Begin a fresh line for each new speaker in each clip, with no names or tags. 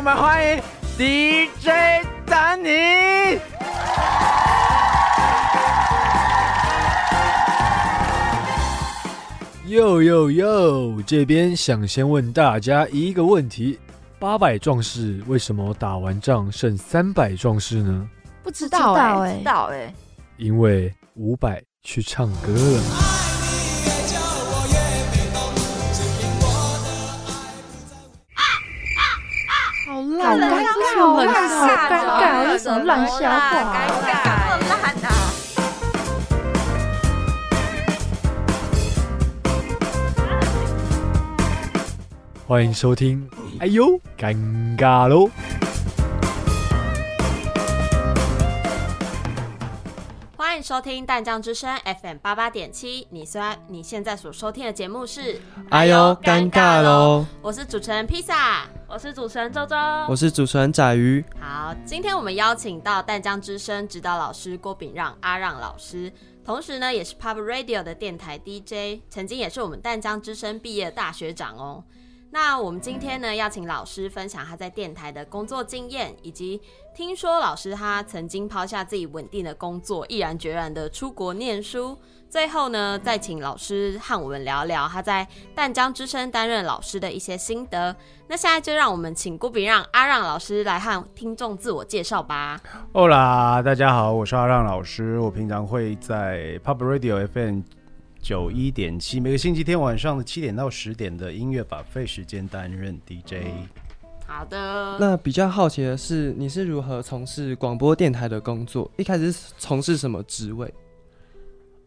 我们欢迎 DJ 丹尼。
哟哟哟！这边想先问大家一个问题：八百壮士为什么打完仗剩三百壮士呢？
不知
道
哎，
知道哎，
因为五百去唱歌了。
好尴尬，好尴尬，为什么乱笑话？
尴尬，这么烂啊！
欢迎收听，哎呦，尴尬喽！
迎收听淡江之声 FM 八八点七。你虽然你现在所收听的节目是，
哎呦，尴尬喽！
我是主持人披萨，
我是主持人周周，
我是主持人仔鱼。
好，今天我们邀请到淡江之声指导老师郭炳让阿让老师，同时呢也是 Pub Radio 的电台 DJ，曾经也是我们淡江之声毕业的大学长哦。那我们今天呢，要请老师分享他在电台的工作经验，以及听说老师他曾经抛下自己稳定的工作，毅然决然的出国念书。最后呢，再请老师和我们聊聊他在淡江之声担任老师的一些心得。那现在就让我们请郭比让阿让老师来和听众自我介绍吧。
哦啦，大家好，我是阿让老师，我平常会在 Pub Radio FM。九一点七，每个星期天晚上的七点到十点的音乐把费时间担任 DJ。
好的。
那比较好奇的是，你是如何从事广播电台的工作？一开始从事什么职位？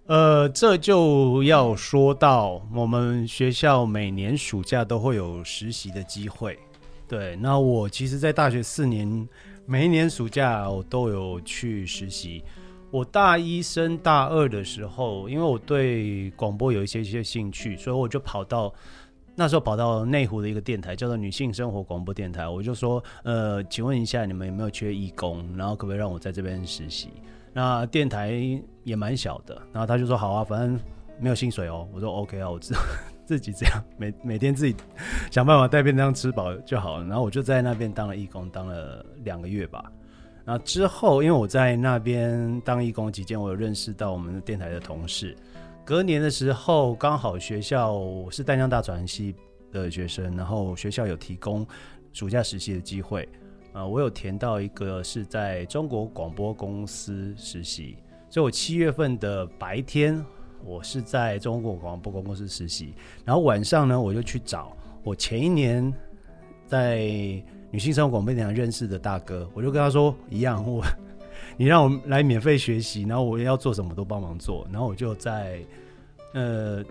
呃，这就要说到我们学校每年暑假都会有实习的机会。对，那我其实，在大学四年，每一年暑假我都有去实习。我大一升大二的时候，因为我对广播有一些一些兴趣，所以我就跑到那时候跑到内湖的一个电台，叫做女性生活广播电台。我就说，呃，请问一下，你们有没有缺义工？然后可不可以让我在这边实习？那电台也蛮小的，然后他就说好啊，反正没有薪水哦。我说 OK 啊，我自 自己这样每每天自己想办法带便当吃饱就好了。然后我就在那边当了义工，当了两个月吧。那之后，因为我在那边当义工期间，我有认识到我们的电台的同事。隔年的时候，刚好学校是淡江大传系的学生，然后学校有提供暑假实习的机会。啊，我有填到一个是在中国广播公司实习，所以我七月份的白天我是在中国广播公司实习，然后晚上呢，我就去找我前一年在。女性生活广播电台认识的大哥，我就跟他说一样，我你让我来免费学习，然后我要做什么都帮忙做，然后我就在呃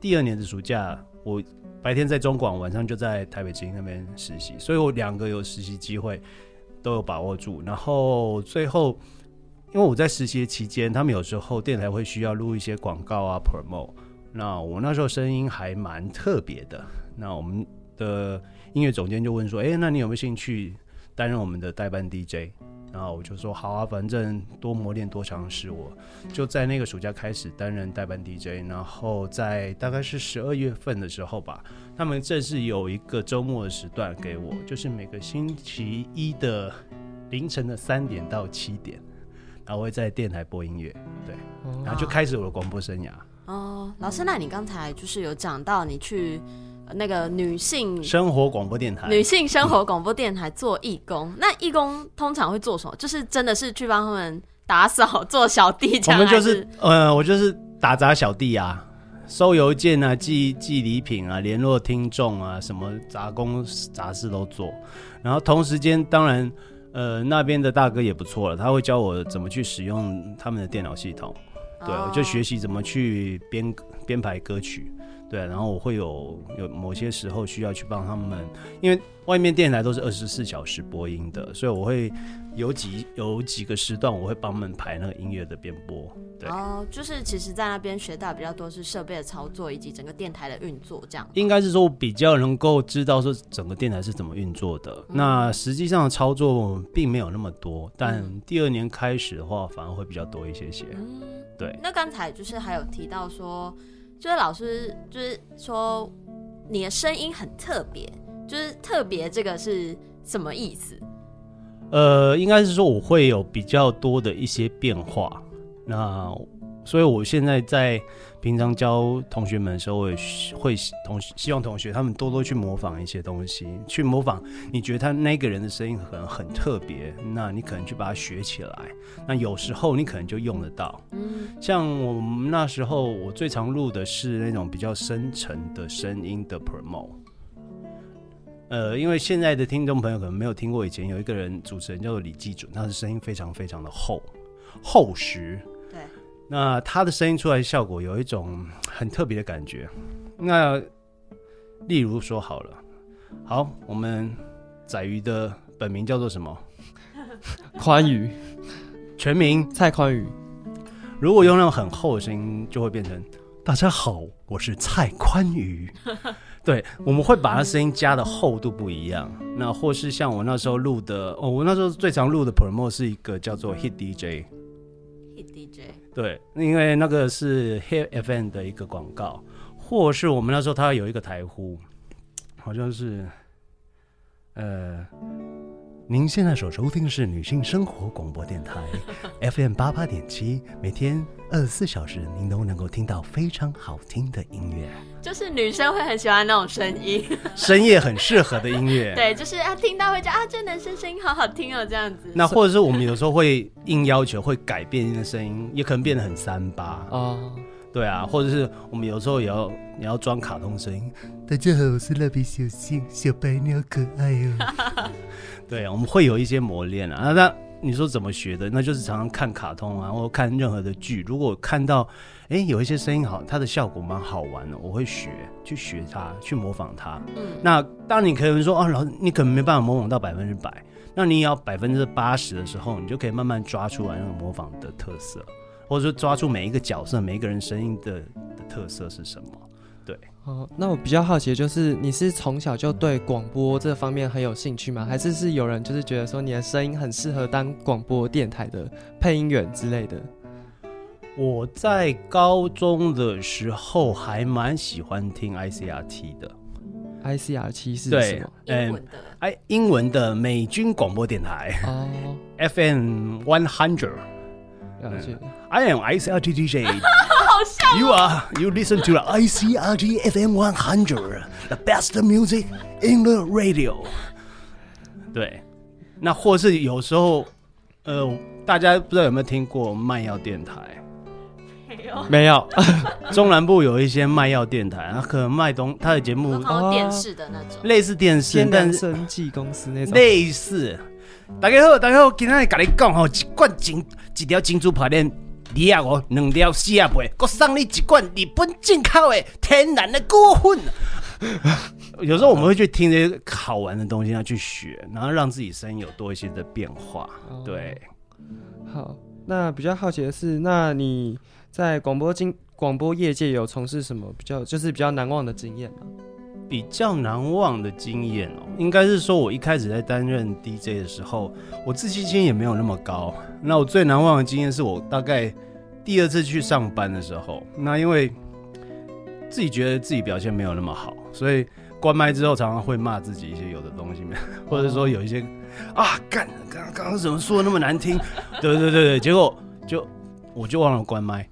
第二年的暑假，我白天在中广，晚上就在台北之音那边实习，所以我两个有实习机会都有把握住。然后最后，因为我在实习期间，他们有时候电台会需要录一些广告啊，promo，那我那时候声音还蛮特别的，那我们的。音乐总监就问说：“哎，那你有没有兴趣担任我们的代班 DJ？” 然后我就说：“好啊，反正多磨练多尝试。”我就在那个暑假开始担任代班 DJ，然后在大概是十二月份的时候吧，他们正式有一个周末的时段给我，就是每个星期一的凌晨的三点到七点，然后会在电台播音乐，对，然后就开始我的广播生涯。
哦，老师，那你刚才就是有讲到你去。那个女性
生活广播电台，
女性生活广播电台做义工，那义工通常会做什么？就是真的是去帮他们打扫、做小弟这样。
我们就是，呃，我就是打杂小弟啊，收邮件啊，寄寄礼品啊，联络听众啊，什么杂工杂事都做。然后同时间，当然，呃，那边的大哥也不错了，他会教我怎么去使用他们的电脑系统，对我就学习怎么去编编排歌曲。对，然后我会有有某些时候需要去帮他们，因为外面电台都是二十四小时播音的，所以我会有几有几个时段我会帮他们排那个音乐的编播。对，
哦，就是其实在那边学到比较多是设备的操作以及整个电台的运作这样。
应该是说比较能够知道说整个电台是怎么运作的，那实际上的操作并没有那么多，但第二年开始的话反而会比较多一些些。嗯，对。
那刚才就是还有提到说。就是老师，就是说你的声音很特别，就是特别这个是什么意思？
呃，应该是说我会有比较多的一些变化。那所以我现在在平常教同学们的时候，我也会同希望同学他们多多去模仿一些东西，去模仿你觉得他那个人的声音可能很特别，那你可能去把它学起来。那有时候你可能就用得到。
嗯，
像我们那时候，我最常录的是那种比较深沉的声音的 promo。呃，因为现在的听众朋友可能没有听过，以前有一个人主持人叫做李记准，他的声音非常非常的厚厚实。
对，
那他的声音出来效果有一种很特别的感觉。那例如说好了，好，我们宰鱼的本名叫做什么？
宽宇，
全名
蔡宽宇，
如果用那种很厚的声音，就会变成“大家好，我是蔡宽宇”。对，我们会把它声音加的厚度不一样。那或是像我那时候录的，哦，我那时候最常录的 promo 是一个叫做 Hit DJ。对，因为那个是 Hit FM 的一个广告，或是我们那时候他有一个台呼，好像是，呃，您现在所收听的是女性生活广播电台 FM 八八点七，每天二十四小时您都能够听到非常好听的音乐，
就是女生会很喜欢那种声音，
深夜很适合的音乐。
对，就是啊，听到会觉得啊，这男生声音好好听哦，这样子。
那或者是我们有时候会硬要求会改变你的声音，也可能变得很三八。
哦，
对啊，或者是我们有时候也要也要装卡通声音。大家好，我是蜡笔小新，小白你好可爱哦。对，我们会有一些磨练啊。那那你说怎么学的？那就是常常看卡通啊，或看任何的剧。如果看到哎有一些声音好，它的效果蛮好玩的，我会学去学它，去模仿它。
嗯，
那当你可能说哦，老师你可能没办法模仿到百分之百，那你也要百分之八十的时候，你就可以慢慢抓出来那个模仿的特色，或者说抓住每一个角色、每一个人声音的的特色是什么。对，
哦，那我比较好奇的就是，你是从小就对广播这方面很有兴趣吗？还是是有人就是觉得说你的声音很适合当广播电台的配音员之类的？
我在高中的时候还蛮喜欢听 ICRT 的
，ICR 七是
对
什么？
英文的，
哎，英文的美军广播电台
哦
，FM One Hundred。
了解。
I am ICRT DJ. 好像 You are you listen to the ICRT FM 100, the best music in the radio. 对，那或是有时候，呃，大家不知道有没有听过卖药电台？
没有，
没有，
中南部有一些卖药电台，它可能卖东，他的节目
哦电视的那种。
类似电视但是
生技公司那种。
类似。大家好，大家好，今天跟你讲吼，一罐金一条珍珠排链，二啊五，两条四啊八，搁送你一罐日本进口的天然的果粉。有时候我们会去听这些好玩的东西，要去学，然后让自己声音有多一些的变化。
哦
对，
好，那比较好奇的是，那你在广播经广播业界有从事什么比较就是比较难忘的经验吗？
比较难忘的经验哦，应该是说我一开始在担任 DJ 的时候，我自信心也没有那么高。那我最难忘的经验是我大概第二次去上班的时候，那因为自己觉得自己表现没有那么好，所以关麦之后常常会骂自己一些有的东西，或者说有一些啊干，刚刚刚怎么说的那么难听？对对对对，结果就我就忘了关麦。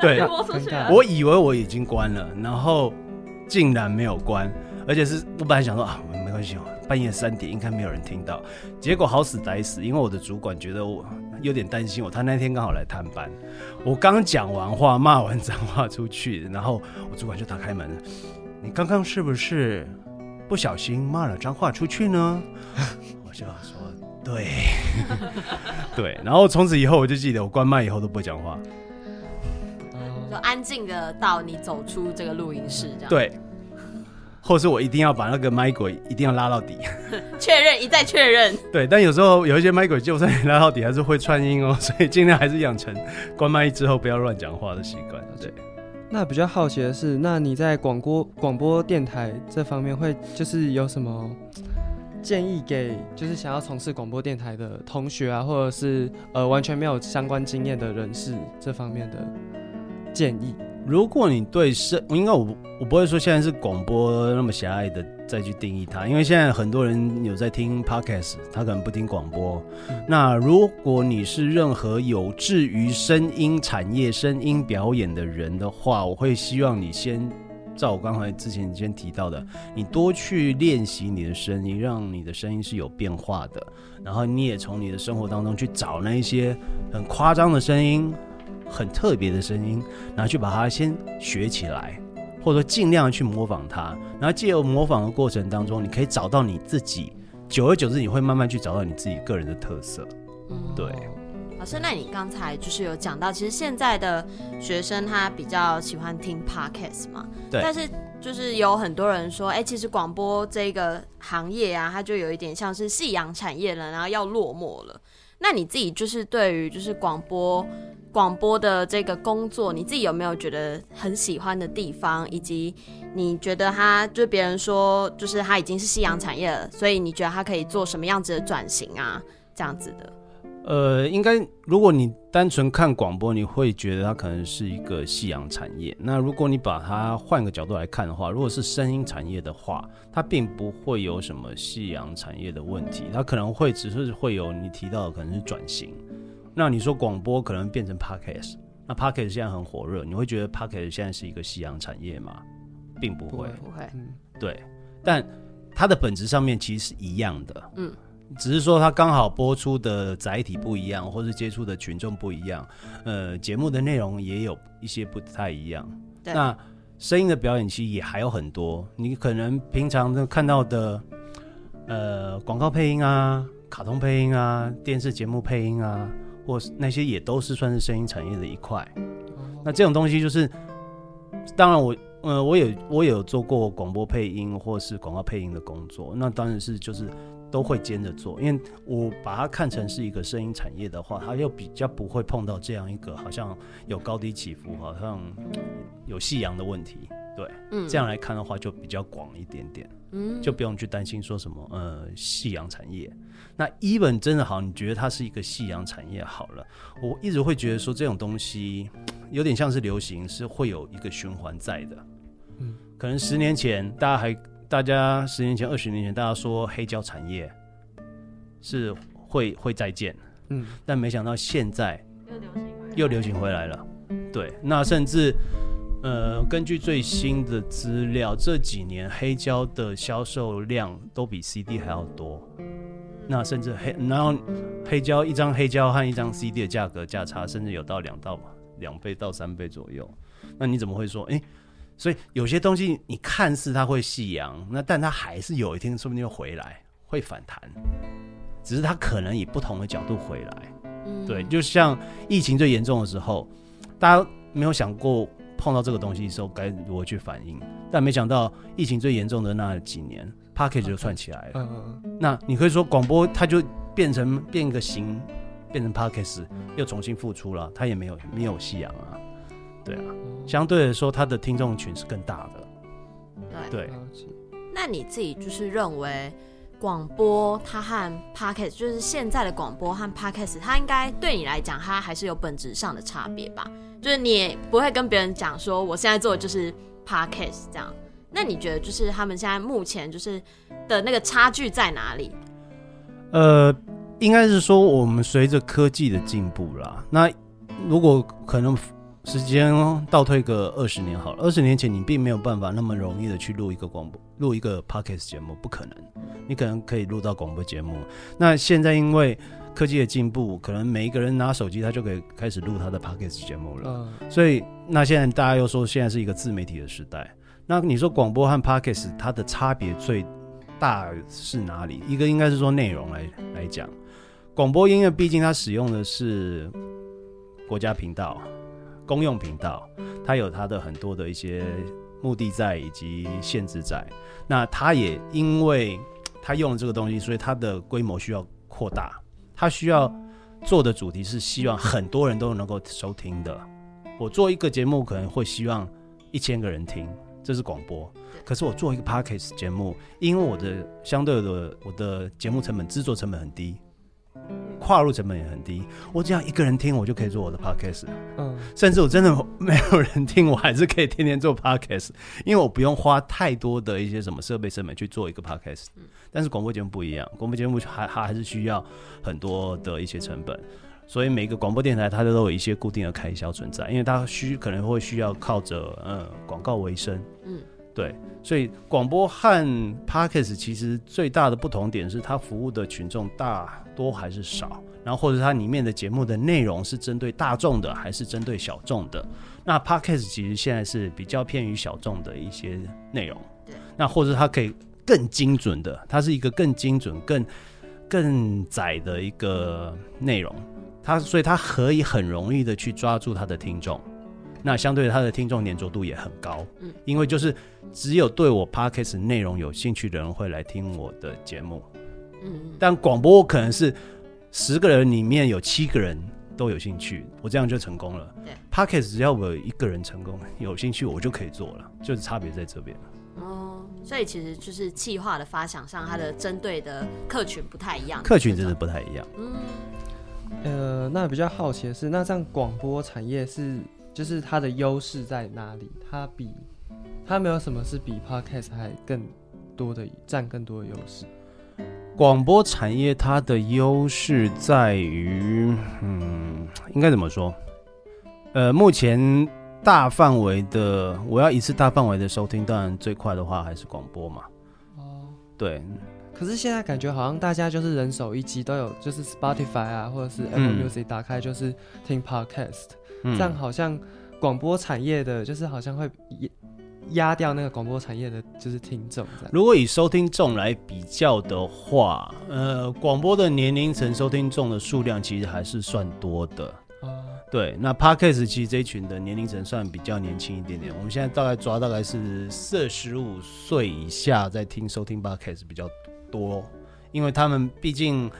对，我以为我已经关了，然后竟然没有关，而且是我本来想说啊，没关系哦，半夜三点应该没有人听到，结果好死歹死，因为我的主管觉得我有点担心我，他那天刚好来探班，我刚讲完话，骂完脏话出去，然后我主管就打开门，你刚刚是不是不小心骂了脏话出去呢？我就说对，对，然后从此以后我就记得我关麦以后都不会讲话。
就安静的到你走出这个录音室，这样
对，或是我一定要把那个麦轨一定要拉到底。
确认一再确认。
对，但有时候有一些麦轨，就算你拉到底，还是会串音哦，所以尽量还是养成关麦之后不要乱讲话的习惯。对，
那比较好奇的是，那你在广播广播电台这方面会就是有什么建议给就是想要从事广播电台的同学啊，或者是呃完全没有相关经验的人士这方面的建议？
如果你对声，应该我我不会说现在是广播那么狭隘的再去定义它，因为现在很多人有在听 podcast，他可能不听广播。那如果你是任何有志于声音产业、声音表演的人的话，我会希望你先照我刚才之前先提到的，你多去练习你的声音，让你的声音是有变化的。然后你也从你的生活当中去找那一些很夸张的声音。很特别的声音，然后去把它先学起来，或者说尽量去模仿它。然后借由模仿的过程当中，你可以找到你自己。久而久之，你会慢慢去找到你自己个人的特色。嗯，对。
老师，那你刚才就是有讲到，其实现在的学生他比较喜欢听 podcast 嘛？
对。
但是就是有很多人说，哎，其实广播这个行业啊，它就有一点像是夕阳产业了，然后要落寞了。那你自己就是对于就是广播。广播的这个工作，你自己有没有觉得很喜欢的地方？以及你觉得他，就别人说，就是他已经是夕阳产业了，所以你觉得他可以做什么样子的转型啊？这样子的？
呃，应该如果你单纯看广播，你会觉得它可能是一个夕阳产业。那如果你把它换个角度来看的话，如果是声音产业的话，它并不会有什么夕阳产业的问题，它可能会只是会有你提到的可能是转型。那你说广播可能变成 podcast，那 podcast 现在很火热，你会觉得 podcast 现在是一个夕阳产业吗？并不会，
不会，
对。但它的本质上面其实是一样的，嗯，只是说它刚好播出的载体不一样，或是接触的群众不一样，呃，节目的内容也有一些不太一样。那声音的表演其实也还有很多，你可能平常的看到的，呃，广告配音啊，卡通配音啊，电视节目配音啊。或是那些也都是算是声音产业的一块，那这种东西就是，当然我呃我也我有做过广播配音或是广告配音的工作，那当然是就是都会兼着做，因为我把它看成是一个声音产业的话，它又比较不会碰到这样一个好像有高低起伏，好像有夕阳的问题。对，嗯，这样来看的话就比较广一点点，嗯，就不用去担心说什么呃夕阳产业。那一本真的好，你觉得它是一个夕阳产业好了，我一直会觉得说这种东西 有点像是流行，是会有一个循环在的。嗯，可能十年前大家还大家十年前二十年前大家说黑胶产业是会会再见，嗯，但没想到现在
又流行
又流行回来了。对，那甚至。呃，根据最新的资料，这几年黑胶的销售量都比 CD 还要多。那甚至黑，然后黑胶一张黑胶和一张 CD 的价格价差，甚至有到两到两倍到三倍左右。那你怎么会说？哎，所以有些东西你看似它会夕阳，那但它还是有一天说不定会回来，会反弹。只是它可能以不同的角度回来。对，就像疫情最严重的时候，大家没有想过。碰到这个东西的时候该如何去反应？但没想到疫情最严重的那几年，package 就串起来了。嗯嗯那你可以说广播它就变成变一个形，变成 package 又重新复出了，它也没有没有夕阳啊。对啊，相对来说他的听众群是更大的。对。
那你自己就是认为？广播它和 podcast 就是现在的广播和 podcast，它应该对你来讲，它还是有本质上的差别吧？就是你也不会跟别人讲说，我现在做的就是 podcast 这样。那你觉得就是他们现在目前就是的那个差距在哪里？
呃，应该是说我们随着科技的进步啦。那如果可能。时间倒退个二十年好了，二十年前你并没有办法那么容易的去录一个广播、录一个 podcast 节目，不可能。你可能可以录到广播节目。那现在因为科技的进步，可能每一个人拿手机他就可以开始录他的 podcast 节目了。所以那现在大家又说现在是一个自媒体的时代。那你说广播和 podcast 它的差别最大是哪里？一个应该是说内容来来讲，广播音乐毕竟它使用的是国家频道。公用频道，它有它的很多的一些目的在以及限制在。那它也因为它用了这个东西，所以它的规模需要扩大。它需要做的主题是希望很多人都能够收听的。我做一个节目可能会希望一千个人听，这是广播。可是我做一个 podcast 节目，因为我的相对的我的节目成本、制作成本很低，跨入成本也很低。我只要一个人听，我就可以做我的 podcast。
嗯，
甚至我真的没有人听，我还是可以天天做 podcast，因为我不用花太多的一些什么设备成本去做一个 podcast。但是广播节目不一样，广播节目还还还是需要很多的一些成本，所以每个广播电台它都有一些固定的开销存在，因为它需可能会需要靠着嗯广告为生。
嗯，
对，所以广播和 podcast 其实最大的不同点是它服务的群众大多还是少，然后或者它里面的节目的内容是针对大众的还是针对小众的。那 podcast 其实现在是比较偏于小众的一些内容，
对，
那或者它可以更精准的，它是一个更精准、更更窄的一个内容，它所以它可以很容易的去抓住它的听众。那相对它的听众粘着度也很高，
嗯
因为就是只有对我 podcast 内容有兴趣的人会来听我的节目，
嗯，
但广播可能是十个人里面有七个人都有兴趣，我这样就成功了。
对
，podcast 只要我有一个人成功有兴趣，我就可以做了，就是差别在这边。
哦，所以其实就是计划的发想上，它的针对的客群不太一样，
客群真的不太一样。
嗯，
呃，那比较好奇的是，那这样广播产业是就是它的优势在哪里？它比它没有什么是比 podcast 还更多的占更多的优势？
广播产业它的优势在于，嗯，应该怎么说？呃，目前大范围的，我要一次大范围的收听，当然最快的话还是广播嘛。
哦，
对，
可是现在感觉好像大家就是人手一机都有，就是 Spotify 啊，或者是 Apple
嗯
Music 打开就是听 podcast，、
嗯
这样好像广播产业的，就是好像会压压掉那个广播产业的，就是听众。
如果以收听众来比较的话，呃，广播的年龄层收听众的数量其实还是算多的。
哦，
对，那 Podcast 其实这一群的年龄层算比较年轻一点点。我们现在大概抓大概是四十五岁以下在听收听 Podcast 比较多，因为他们毕竟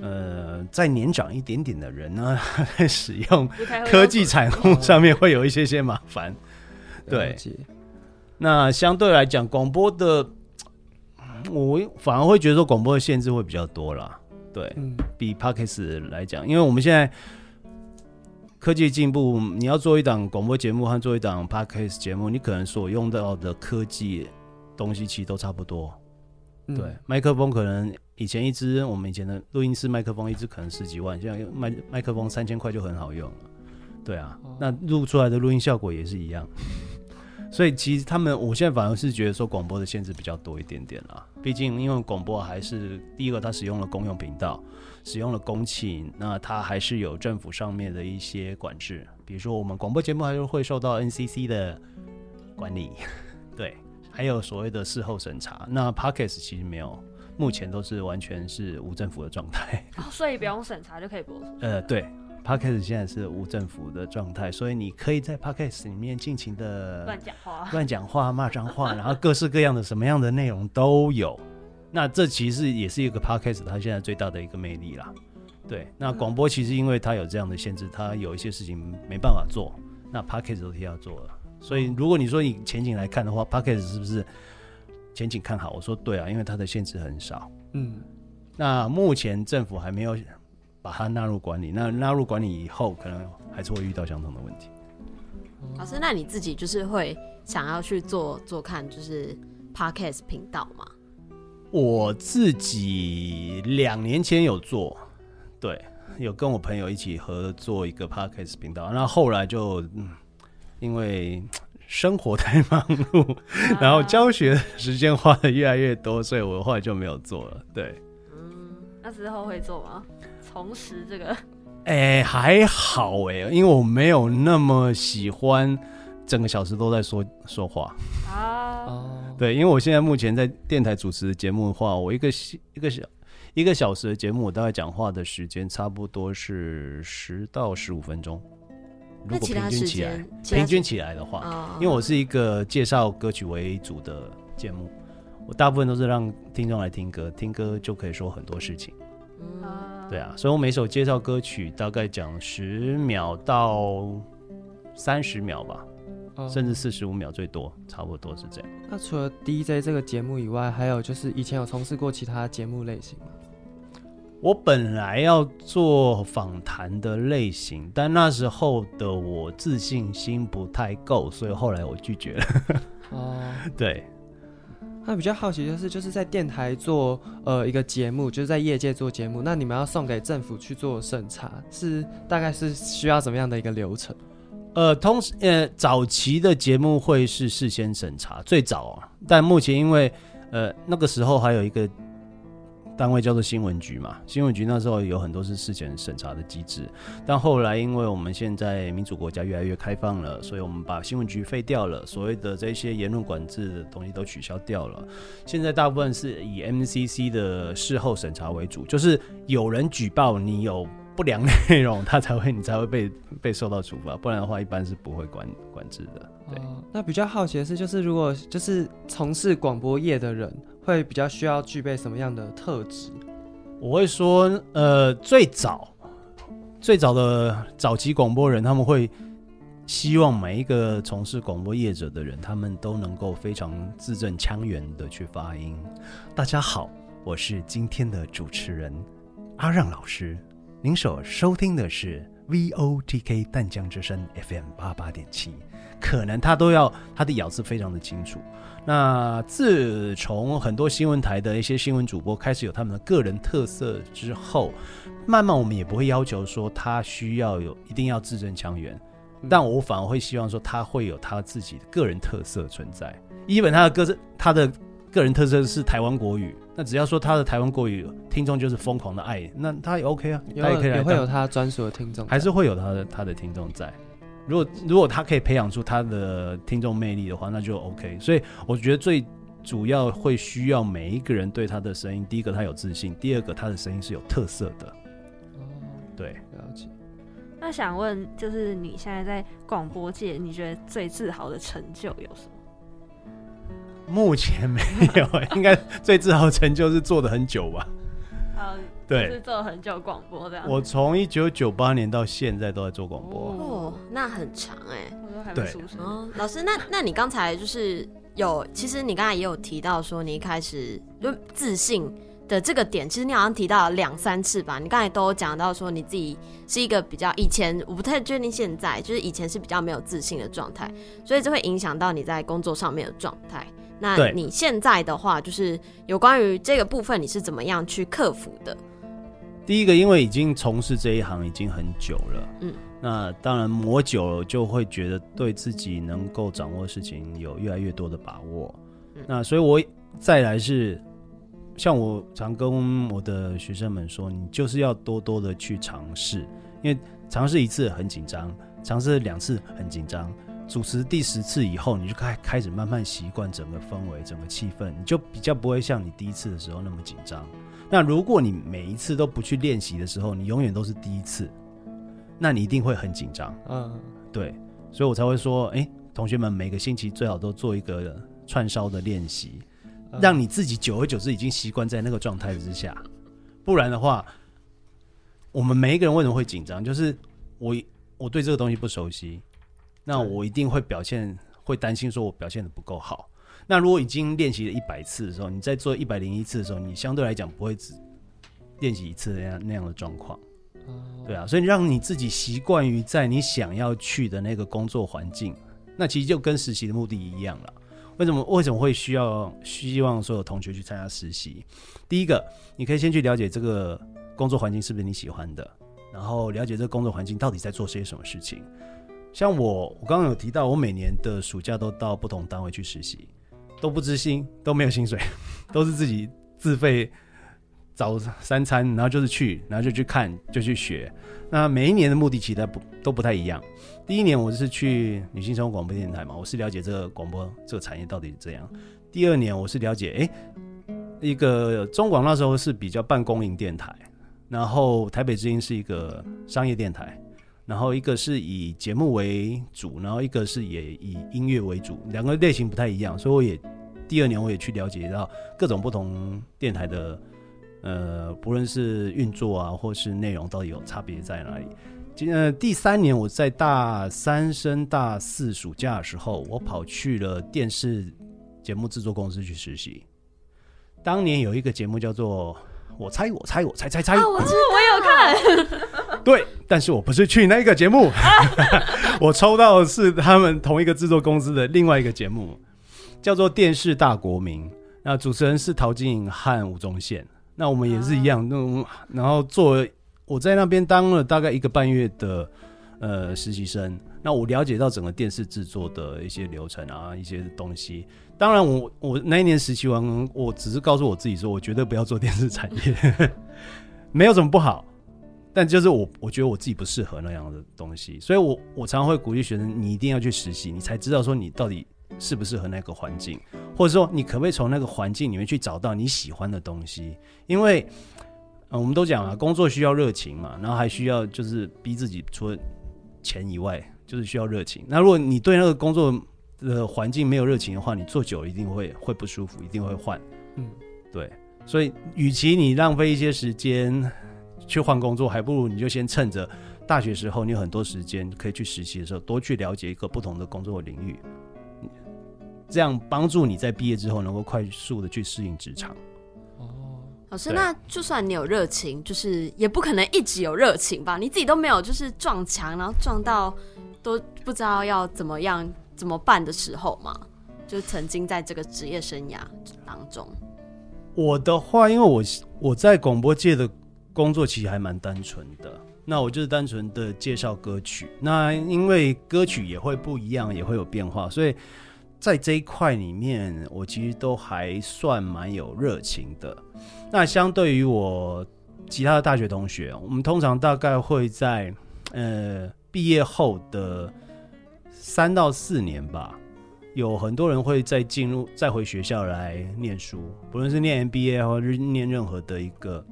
呃再年长一点点的人呢，在 使用科技产物上面会有一些些麻烦。对那相对来讲，广播的我反而会觉得说广播的限制会比较多啦。对，
嗯，
比 Podcast 来讲，因为我们现在科技进步，你要做一档广播节目和做一档 Podcast 节目，你可能所用到的科技东西其实都差不多。
嗯
对，麦克风可能以前一支我们以前的录音室麦克风一支可能十几万，现在麦麦克风三千块就很好用了。对啊，
哦
那录出来的录音效果也是一样。所以其实他们，我现在反而是觉得说广播的限制比较多一点点啦。毕竟因为广播还是第一个，它使用了公用频道，使用了公器，那它还是有政府上面的一些管制，比如说我们广播节目还是会受到 NCC 的管理，对，还有所谓的事后审查。那 Podcast 其实没有，目前都是完全是无政府的状态。
哦所以不用审查就可以播出。
呃，对，Podcast 现在是无政府的状态，所以你可以在 Podcast 里面尽情的
乱讲话，
乱讲话、骂脏话，然后各式各样的什么样的内容都有。那这其实也是一个 podcast 它现在最大的一个魅力啦。对，那广播其实因为它有这样的限制，它有一些事情没办法做，那 podcast 都是要做了。所以如果你说你前景来看的话，podcast 是不是前景看好？我说对啊，因为它的限制很少。
嗯，
那目前政府还没有把它纳入管理，那纳入管理以后，可能还是会遇到相同的问题。
老师，那你自己就是会想要去做做看，就是 podcast 频道吗？
我自己两年前有做，对，有跟我朋友一起合作一个 podcast 频道，那后来就嗯，因为嗯生活太忙碌，然后教学时间花的越来越多，所以我后来就没有做了。对，
嗯，
那之后会做吗？重拾这个
哎、还好哎、因为我没有那么喜欢整个小时都在说 说话。
啊，
哦，
对，因为我现在目前在电台主持节目的话，我一个小一个小一个小时的节目，我大概讲话的时间差不多是十到十五分钟。如果平均起来平均起来的话，
哦
因为我是一个介绍歌曲为主的节目，我大部分都是让听众来听歌，听歌就可以说很多事情。
嗯
啊
对啊，所以我每首介绍歌曲大概讲十秒到三十秒吧，
哦
甚至四十五秒最多，差不多是这样。
那除了 DJ 这个节目以外，还有就是以前有从事过其他节目类型吗？
我本来要做访谈的类型，但那时候的我自信心不太够，所以后来我拒绝了。
哦，
对，
那比较好奇就是，就是在电台做呃一个节目，就是在业界做节目，那你们要送给政府去做审查，是大概是需要怎么样的一个流程？
呃，同时呃，早期的节目会是事先审查，最早啊，但目前因为呃那个时候还有一个单位叫做新闻局嘛，新闻局那时候有很多是事前审查的机制，但后来因为我们现在民主国家越来越开放了，所以我们把新闻局废掉了，所谓的这些言论管制的东西都取消掉了。现在大部分是以 MCC 的事后审查为主，就是有人举报你有不良内容，他才会你才会被被受到处罚，不然的话一般是不会管管制的。对，
那比较好奇的是，就是如果就是从事广播业的人，会比较需要具备什么样的特质？
我会说，呃，最早最早的早期广播人，他们会希望每一个从事广播业者的人，他们都能够非常字正腔圆的去发音。大家好，我是今天的主持人阿让老师，您所收听的是 VOTK 淡江之声 FM 八八点七，可能他都要他的咬字非常的清楚。那自从很多新闻台的一些新闻主播开始有他们的个人特色之后，慢慢我们也不会要求说他需要有一定要字正腔圆，但我反而会希望说他会有他自己的个人特色存在。一本他的歌是他的个人特色是台湾国语，那只要说他的台湾国语听众就是疯狂的爱，那他也 OK 啊，
有
他也可以来
也会有他专属的听众，
还是会有他的他的听众在。如果如果他可以培养出他的听众魅力的话，那就 OK。所以我觉得最主要会需要每一个人对他的声音，第一个他有自信，第二个他的声音是有特色的。
哦，
对，
了解。
那想问，就是你现在在广播界，你觉得最自豪的成就有什么？
目前没有，应该最自豪的成就是做的很久吧。
呃，
对
就是做很久广播这样。
我从一九九八年到现在都在做广播。
哦，那很长哎、
我都还没
对
出生。
哦，老师，那那你刚才就是有，其实你刚才也有提到说，你一开始就自信的这个点，其实你好像提到两三次吧。你刚才都讲到说你自己是一个比较以前，我不太确定现在，就是以前是比较没有自信的状态，所以这会影响到你在工作上面的状态。那你现在的话，就是有关于这个部分，你是怎么样去克服的？
第一个，因为已经从事这一行已经很久了，
嗯，
那当然磨久了就会觉得对自己能够掌握事情有越来越多的把握。
嗯
那所以我再来是，像我常跟我的学生们说，你就是要多多的去尝试，因为尝试一次很紧张，尝试两次很紧张。主持第十次以后，你就开开始慢慢习惯整个氛围、整个气氛，你就比较不会像你第一次的时候那么紧张。那如果你每一次都不去练习的时候，你永远都是第一次，那你一定会很紧张。
嗯，
对，所以我才会说，哎、同学们每个星期最好都做一个串烧的练习，
嗯
让你自己久而久之已经习惯在那个状态之下。不然的话，我们每一个人为什么会紧张？就是我我对这个东西不熟悉，那我一定会表现，会担心说我表现的不够好。那如果已经练习了一百次的时候，你在做一百零一次的时候，你相对来讲不会只练习一次那样那样的状况。
哦
对啊，所以让你自己习惯于在你想要去的那个工作环境，那其实就跟实习的目的一样了。为什么为什么会需要希望所有同学去参加实习？第一个，你可以先去了解这个工作环境是不是你喜欢的，然后了解这个工作环境到底在做些什么事情。像我，我刚刚有提到，我每年的暑假都到不同单位去实习，都不知薪，都没有薪水，都是自己自费早三餐，然后就是去，然后就去看，就去学。那每一年的目的其实不都不太一样。第一年我是去女性生活广播电台嘛，我是了解这个广播这个产业到底是这样。第二年我是了解，诶，一个中广那时候是比较半公营电台，然后台北之音是一个商业电台，然后一个是以节目为主，然后一个是也以音乐为主，两个类型不太一样，所以我也第二年我也去了解到各种不同电台的。呃，不论是运作啊，或是内容，到底有差别在哪里？今呃，第三年我在大三升大四暑假的时候，我跑去了电视节目制作公司去实习。当年有一个节目叫做《我猜我猜我猜猜猜，
啊，我我有看，
对，但是我不是去那个节目，我抽到的是他们同一个制作公司的另外一个节目，叫做《电视大国民》，那主持人是陶晶莹和吴宗宪，那我们也是一样，那然后做我在那边当了大概一个半月的呃实习生，那我了解到整个电视制作的一些流程啊，一些东西。当然我，我那一年实习完，我只是告诉我自己说，我绝对不要做电视产业，没有什么不好。但就是我，我觉得我自己不适合那样的东西，所以我我常常会鼓励学生，你一定要去实习，你才知道说你到底适不适合那个环境，或者说你可不可以从那个环境里面去找到你喜欢的东西。因为，呃，我们都讲啊，工作需要热情嘛，然后还需要就是逼自己，除了钱以外，就是需要热情。那如果你对那个工作的环境没有热情的话，你做久了一定会会不舒服，一定会换。
嗯，
对，所以与其你浪费一些时间去换工作，还不如你就先趁着大学时候你有很多时间可以去实习的时候，多去了解一个不同的工作领域，这样帮助你在毕业之后能够快速的去适应职场。
哦，
老师，那就算你有热情，就是也不可能一直有热情吧？你自己都没有，就是撞墙，然后撞到都不知道要怎么样怎么办的时候嘛？就曾经在这个职业生涯当中，
我的话，因为我我在广播界的工作其实还蛮单纯的，那我就是单纯的介绍歌曲。那因为歌曲也会不一样，也会有变化，所以在这一块里面，我其实都还算蛮有热情的。那相对于我其他的大学同学，我们通常大概会在呃毕业后的三到四年吧。有很多人会再进入、再回学校来念书，不论是念 MBA 或者念任何的一个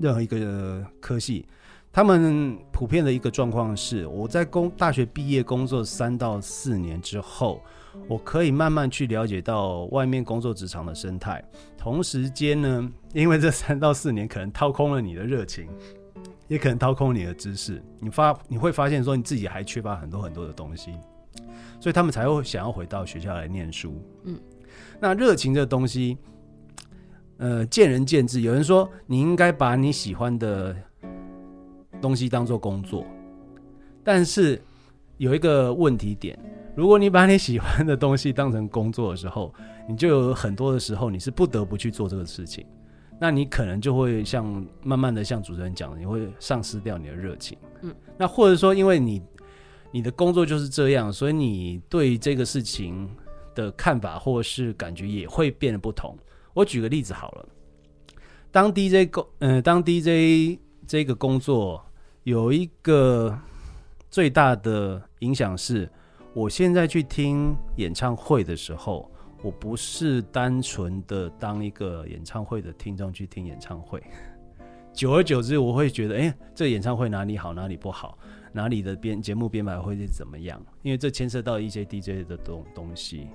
任何一个科系，他们普遍的一个状况是，我在工大学毕业工作三到四年之后，我可以慢慢去了解到外面工作职场的生态，同时间呢，因为这三到四年可能掏空了你的热情。也可能掏空你的知识，你发你会发现说你自己还缺乏很多很多的东西，所以他们才会想要回到学校来念书。
嗯，
那热情这东西，呃，见仁见智。有人说你应该把你喜欢的东西当做工作，但是有一个问题点，如果你把你喜欢的东西当成工作的时候，你就有很多的时候你是不得不去做这个事情。那你可能就会像慢慢的像主持人讲的，你会丧失掉你的热情。
嗯，
那或者说因为你你的工作就是这样，所以你对这个事情的看法或是感觉也会变得不同。我举个例子好了，当 DJ 工，呃，当 DJ 这个工作有一个最大的影响是，我现在去听演唱会的时候。我不是单纯的当一个演唱会的听众去听演唱会，久而久之，我会觉得，哎、这演唱会哪里好，哪里不好，哪里的编节目编排会是怎么样？因为这牵涉到一些 DJ 的东东西，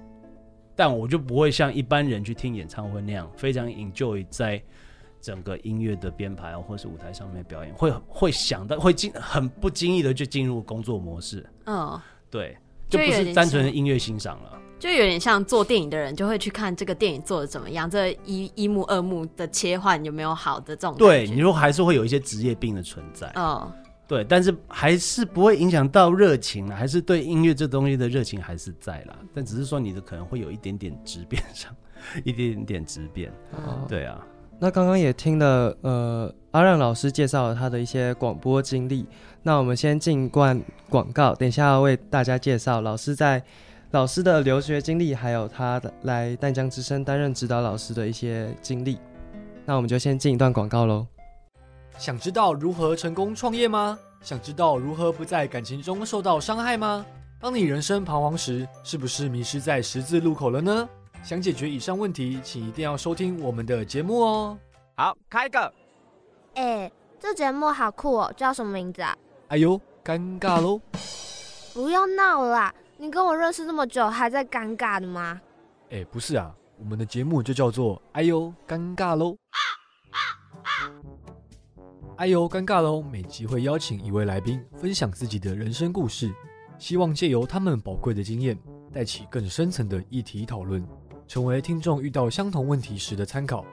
但我就不会像一般人去听演唱会那样，非常 enjoy 在整个音乐的编排或是舞台上面表演，会会想到会经很不经意的就进入工作模式，
嗯，
对，就不是单纯的音乐欣赏了。
就有点像做电影的人就会去看这个电影做的怎么样，这一一幕二幕的切换有没有好的这种
对，你说还是会有一些职业病的存在，
嗯，
对，但是还是不会影响到热情啦，还是对音乐这东西的热情还是在啦，但只是说你的可能会有一点点质变上，一点点质变，
哦，
对啊，
那刚刚也听了呃阿亮老师介绍了他的一些广播经历，那我们先进段广告，等一下要为大家介绍老师在老师的留学经历，还有他的来淡江之声担任指导老师的一些经历。那我们就先进一段广告喽。
想知道如何成功创业吗？想知道如何不在感情中受到伤害吗？当你人生彷徨时，是不是迷失在十字路口了呢？想解决以上问题，请一定要收听我们的节目哦。
好，开个。
哎，这节目好酷哦，叫什么名字啊？
哎呦，尴尬喽！
不要闹啦！你跟我认识这么久，还在尴尬的吗？
哎，不是啊，我们的节目就叫做“哎呦，尴尬喽”。哎呦，尴尬喽！每集会邀请一位来宾分享自己的人生故事，希望借由他们宝贵的经验，带起更深层的议题讨论，成为听众遇到相同问题时的参考。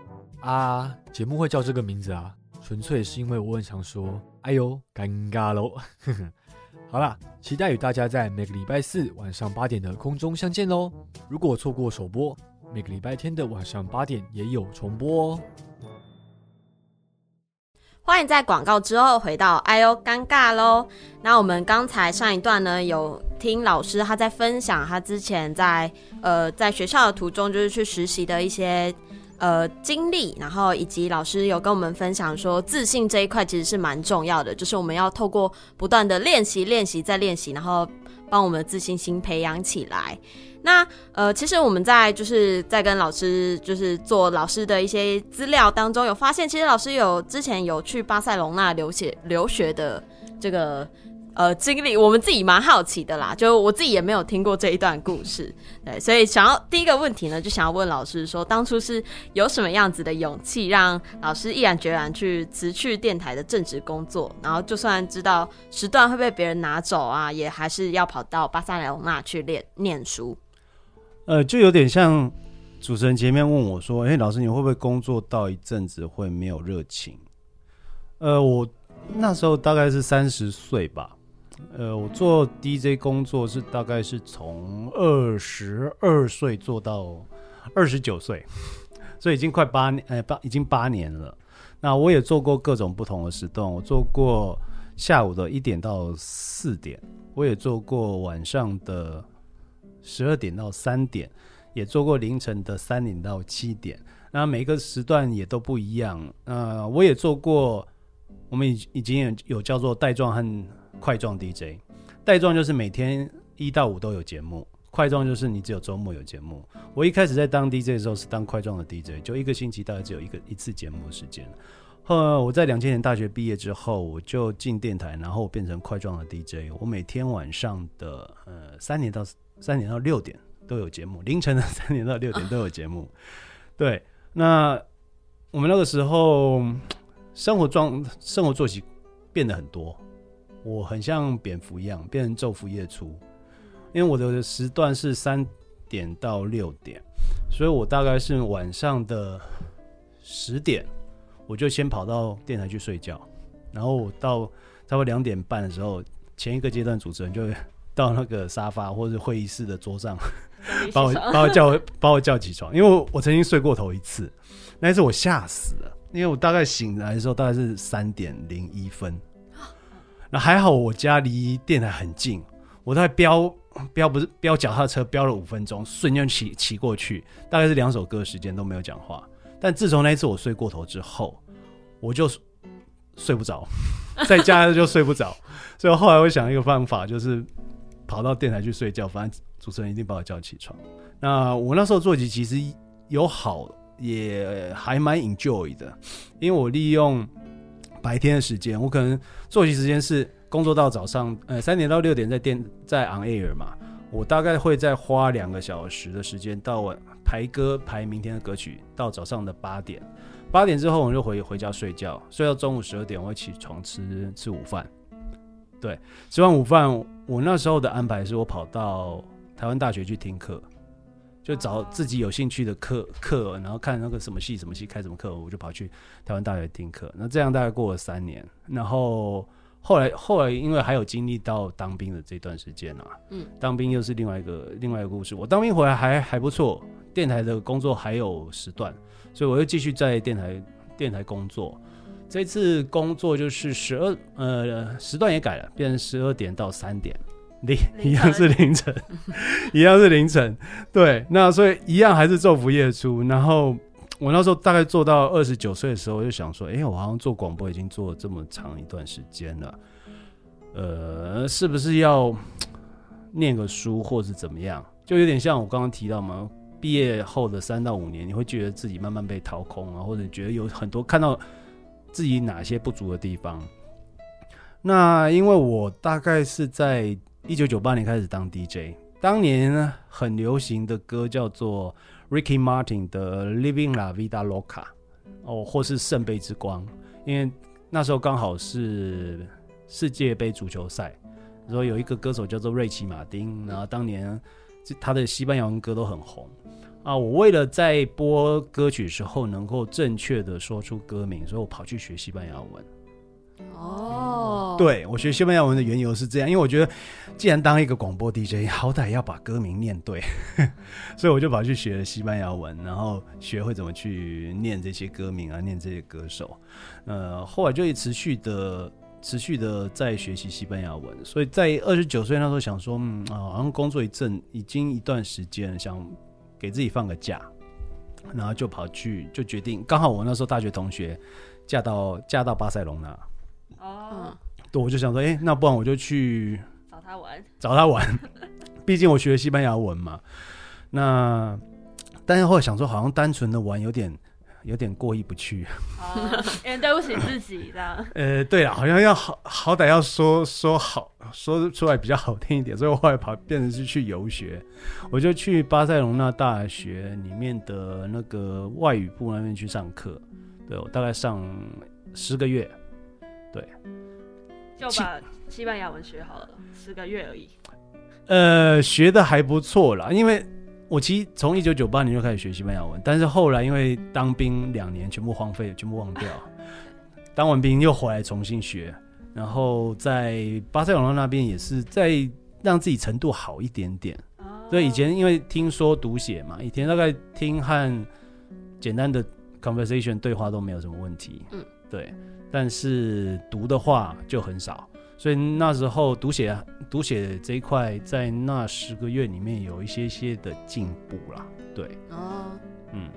啊，节目会叫这个名字啊，纯粹是因为我很想说，哎呦，尴尬喽。好啦，期待与大家在每个礼拜四晚上八点的空中相见喽。如果错过首播，每个礼拜天的晚上八点也有重播哦。
欢迎在广告之后回到哎呦尴尬喽。那我们刚才上一段呢，有听老师他在分享他之前在呃在学校的途中，就是去实习的一些呃经历，然后以及老师有跟我们分享说，自信这一块其实是蛮重要的，就是我们要透过不断的练习、练习再练习，然后帮我们的自信心培养起来。那呃，其实我们在就是在跟老师就是做老师的一些资料当中，有发现，其实老师有之前有去巴塞隆纳留学留学的这个呃经历，我们自己蛮好奇的啦。就我自己也没有听过这一段故事，对，所以想要第一个问题呢，就想要问老师说，当初是有什么样子的勇气，让老师毅然决然去辞去电台的正职工作，然后就算知道时段会被别人拿走啊，也还是要跑到巴塞隆纳去练念书。
呃，就有点像主持人前面问我说：“哎、老师，你会不会工作到一阵子会没有热情？”呃，我那时候大概是三十岁吧。呃，我做 DJ 工作是大概是从二十二岁做到二十九岁，所以已经快八年，呃，八已经八年了。那我也做过各种不同的时段，我做过下午的一点到四点，我也做过晚上的十二点到三点，也做过凌晨的三点到七点。那每个时段也都不一样。呃，我也做过，我们已已经有有叫做带状和块状 DJ。带状就是每天一到五都有节目，块状就是你只有周末有节目。我一开始在当 DJ 的时候是当块状的 DJ，就一个星期大概只有一个一次节目的时间。后来我在两千年大学毕业之后，我就进电台，然后我变成块状的 DJ。我每天晚上的呃三点到三点到六点都有节目，凌晨的 三点到六点都有节目。对，那我们那个时候生活状生活作息变得很多，我很像蝙蝠一样，变成昼伏夜出。因为我的时段是三点到六点，所以我大概是晚上的十点，我就先跑到电台去睡觉，然后我到差不多两点半的时候，前一个阶段主持人就会到那个沙发或者会议室的桌上，把我把我叫把我叫起床，因为我我曾经睡过头一次，那一次我吓死了，因为我大概醒来的时候大概是三点零一分，那还好我家离电台很近，我在飙飙不是飙脚踏车飙了五分钟，瞬间骑骑过去，大概是两首歌的时间都没有讲话。但自从那一次我睡过头之后，我就睡不着，在家就睡不着，所以后来我想一个办法，就是跑到电台去睡觉，反正主持人一定把我叫起床。那我那时候做起其实有好，也还蛮 enjoy 的，因为我利用白天的时间，我可能作息时间是工作到早上，呃，三点到六点在电在 on air 嘛，我大概会再花两个小时的时间到晚排歌排明天的歌曲，到早上的八点，八点之后我就回回家睡觉，睡到中午十二点我会起床吃吃午饭，对，吃完午饭我那时候的安排是我跑到台湾大学去听课。就找自己有兴趣的课课，然后看那个什么系什么系开什么课，我就跑去台湾大学听课。那这样大概过了三年，然后后来后来因为还有经历到当兵的这段时间啊，
嗯，
当兵又是另外一个另外一个故事。我当兵回来还还不错，电台的工作还有时段，所以我又继续在电台电台工作。这次工作就是十二呃时段也改了，变成十二点到三点。凌
凌
一样是凌晨，一样是凌晨，对，那所以一样还是昼伏夜出。然后我那时候大概做到二十九岁的时候，我就想说，哎、我好像做广播已经做了这么长一段时间了，呃，是不是要念个书或是怎么样？就有点像我刚刚提到嘛，毕业后的三到五年，你会觉得自己慢慢被掏空啊，或者觉得有很多看到自己哪些不足的地方。那因为我大概是在一九九八年开始当 DJ，当年很流行的歌叫做 Ricky Martin 的《Living La Vida Loca》哦，或是《圣杯之光》，因为那时候刚好是世界杯足球赛，然后有一个歌手叫做瑞奇马丁，然后当年他的西班牙文歌都很红。啊，我为了在播歌曲的时候能够正确的说出歌名，所以我跑去学西班牙文。
哦，，
对我学西班牙文的缘由是这样，因为我觉得既然当一个广播 DJ，好歹要把歌名念对，所以我就跑去学了西班牙文，然后学会怎么去念这些歌名啊，念这些歌手。呃，后来就持续的、持续的在学习西班牙文，所以在二十九岁那时候想说，嗯啊，好像工作一阵，已经一段时间，想给自己放个假，然后就跑去，就决定，刚好我那时候大学同学嫁到嫁到巴塞隆那。
哦
嗯，
对，我就想说，哎、那不然我就去
找他玩，
找他玩，毕竟我学西班牙文嘛。那但是后来想说，好像单纯的玩有点有点过意不去。
哦，因为对不起自己的。
呃，对了，好像要好好歹要说说好说出来比较好听一点，所以我后来跑变成是去游学，我就去巴塞隆纳大学里面的那个外语部那边去上课。对我大概上十个月，对
就把西班牙文学好了，十个月而已。
呃，学的还不错啦，因为我其实从一九九八年就开始学西班牙文，但是后来因为当兵两年全部荒废，全部忘掉，当完兵又回来重新学，然后在巴塞罗那那边也是在让自己程度好一点点。
哦。
所以以前因为听说读写嘛，以前大概听和简单的 conversation 对话都没有什么问题，
嗯，
对，但是读的话就很少，所以那时候读写读写这一块在那十个月里面有一些些的进步啦，对，
哦，
嗯。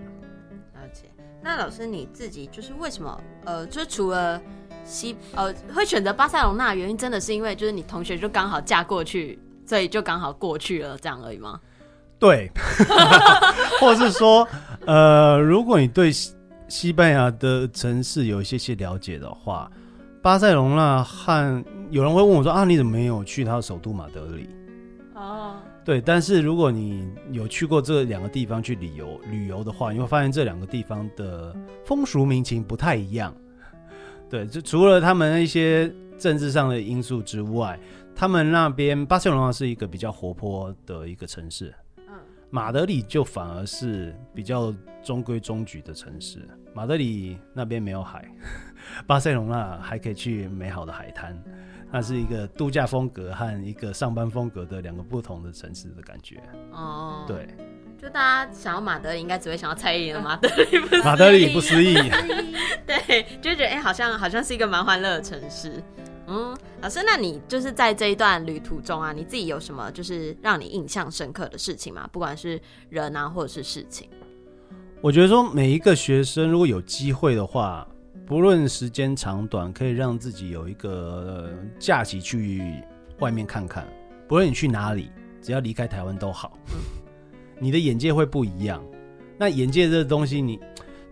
了解。那老师你自己就是为什么呃，就是除了西呃会选择巴塞隆纳，原因真的是因为就是你同学就刚好嫁过去，所以就刚好过去了这样而已吗？
对，或是说，呃，如果你对西西班牙的城市有一些些了解的话，巴塞隆纳和有人会问我说啊，你怎么没有去他的首都马德里？
哦，
对，但是如果你有去过这两个地方去旅游旅游的话，你会发现这两个地方的风俗民情不太一样。对，就除了他们一些政治上的因素之外，他们那边巴塞罗那是一个比较活泼的一个城市，
嗯，
马德里就反而是比较中规中矩的城市。马德里那边没有海，巴塞隆纳还可以去美好的海滩，那是一个度假风格和一个上班风格的两个不同的城市的感觉。
哦，，
对，
就大家想要马德里，应该只会想要蔡依林的马德里，不 是
马德里不思议。
对，就觉得哎、好像好像是一个蛮欢乐的城市。嗯，老师，那你就是在这一段旅途中啊，你自己有什么就是让你印象深刻的事情吗？不管是人啊，或者是事情。
我觉得说每一个学生如果有机会的话，不论时间长短，可以让自己有一个、呃假期去外面看看。不论你去哪里，只要离开台湾都好，你的眼界会不一样。那眼界这个东西，你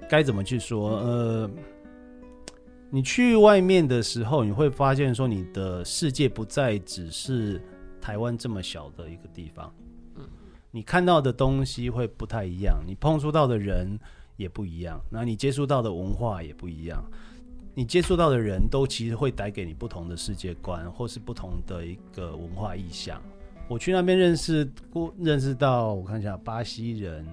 该怎么去说？呃，你去外面的时候，你会发现说，你的世界不再只是台湾这么小的一个地方。你看到的东西会不太一样，你碰触到的人也不一样，然后你接触到的文化也不一样，你接触到的人都其实会带给你不同的世界观，或是不同的一个文化意象。我去那边认识过，认识到我看一下，巴西人、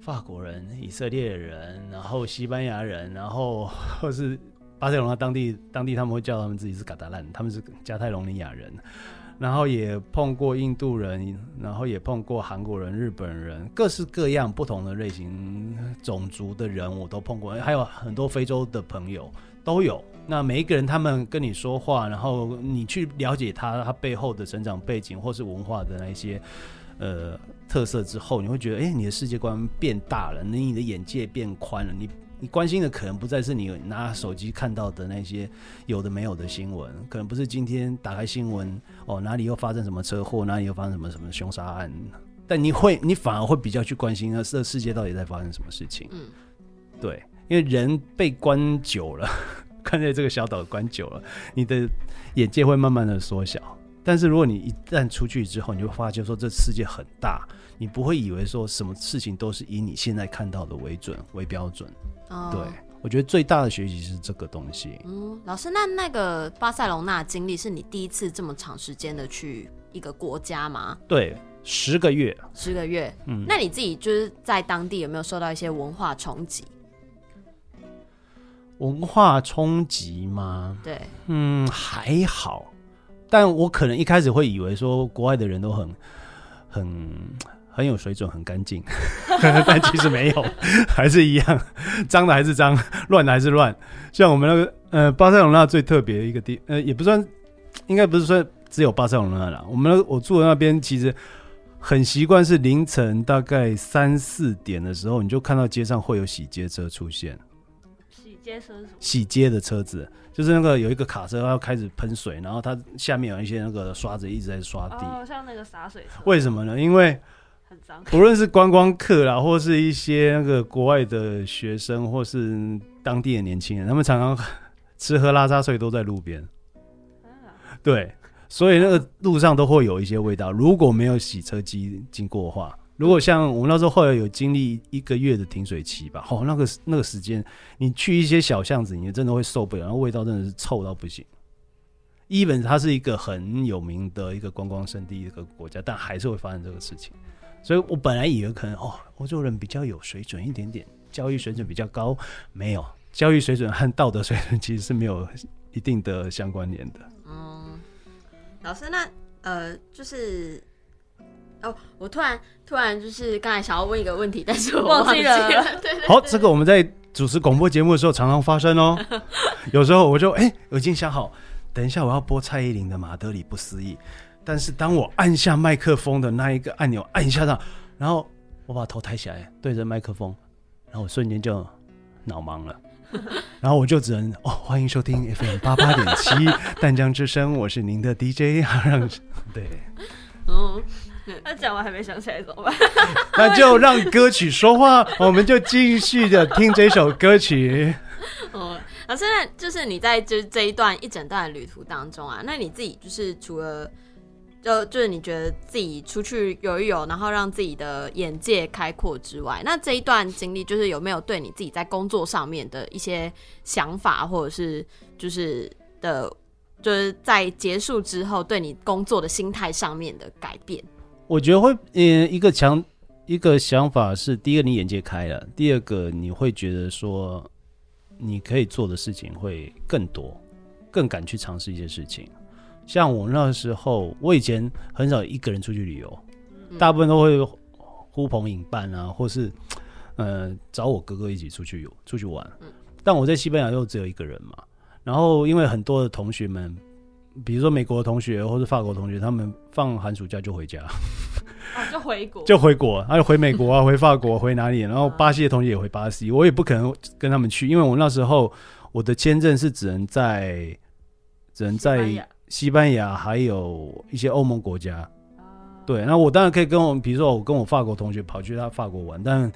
法国人、以色列人，然后西班牙人，然后 或是巴塞隆那当地当地他们会叫他们自己是嘎达兰，他们是加泰隆尼亚人。然后也碰过印度人，然后也碰过韩国人、日本人，各式各样不同的类型种族的人我都碰过，还有很多非洲的朋友都有。那每一个人他们跟你说话，然后你去了解他他背后的成长背景或是文化的那一些呃特色之后，你会觉得，哎，你的世界观变大了，你你的眼界变宽了，你你关心的可能不再是你拿手机看到的那些有的没有的新闻，可能不是今天打开新闻哦哪里又发生什么车祸，哪里又发生什么什么凶杀案，但你会你反而会比较去关心那这世界到底在发生什么事情。
嗯，
对，因为人被关久了，看在这个小岛关久了，你的眼界会慢慢的缩小。但是如果你一旦出去之后，你就会发觉说这世界很大，你不会以为说什么事情都是以你现在看到的为准为标准。
哦
对，我觉得最大的学习是这个东西。
嗯，老师，那那个巴塞隆纳经历是你第一次这么长时间的去一个国家吗？
对，十个月。
十个月。
嗯，
那你自己就是在当地有没有受到一些文化冲击？
文化冲击吗？
对，
嗯，还好，但我可能一开始会以为说国外的人都很很很有水准，很干净，但其实没有，还是一样，脏的还是脏，乱的还是乱。像我们那个呃巴塞隆纳最特别的一个地，呃也不算，应该不是说只有巴塞隆纳啦。我们那我住的那边其实很习惯是凌晨大概三四点的时候，你就看到街上会有洗街车出现。
洗街车是什么？
洗街的车子，就是那个有一个卡车要开始喷水，然后它下面有一些那个刷子一直在刷地。
哦，像那个洒水车，
为什么呢？因为
很脏。
不论是观光客啦，或是一些那个国外的学生，或是当地的年轻人，他们常常 吃喝拉撒睡都在路边。
啊
对，所以那个路上都会有一些味道。如果没有洗车机经过的话，如果像我们那时候后来有经历一个月的停水期吧，哦，那个那个时间，你去一些小巷子，你真的会受不了，然后味道真的是臭到不行。一本它是一个很有名的一个观光胜地一个国家，但还是会发生这个事情。所以我本来以为可能哦，欧洲人比较有水准一点点，教育水准比较高，没有教育水准和道德水准其实是没有一定的相关联的。
嗯，老师，那呃，就是哦，我突然突然就是刚才想要问一个问题，但是我
忘记
记
了
对对
好，这个我们在主持广播节目的时候常常发生哦。有时候我就哎、我已经想好，等一下我要播蔡依林的《马德里不思议》，但是当我按下麦克风的那一个按钮，按一下它，然后我把头抬起来对着麦克风，然后我瞬间就脑盲了。然后我就只能哦，欢迎收听 FM 八八点七淡江之声，我是您的 DJ 让 对，
嗯，
那讲完还没想起来怎么办？
那就让歌曲说话，我们就继续的听这首歌曲。
哦，老师，那就是你在就是这一段一整段的旅途当中啊，那你自己就是除了就就是你觉得自己出去游一游，然后让自己的眼界开阔之外，那这一段经历就是有没有对你自己在工作上面的一些想法，或者是就是的，就是在结束之后对你工作的心态上面的改变？
我觉得会，嗯，一个强一个想法是，第一个你眼界开了，第二个你会觉得说，你可以做的事情会更多，更敢去尝试一些事情。像我那时候，我以前很少一个人出去旅游，
嗯
大部分都会呼朋引伴啊，或是呃找我哥哥一起出去游出去玩。
嗯
但我在西班牙又只有一个人嘛，然后因为很多的同学们，比如说美国的同学或是法国同学，他们放寒暑假就回家。
哦，就回国，
就回国，还有回美国啊，回法国，回哪里？然后巴西的同学也回巴西，我也不可能跟他们去，因为我那时候我的签证是只能在只能在
牙
西班牙，还有一些欧盟国家。对，那我当然可以跟我，比如说我跟我法国同学跑去他法国玩，但，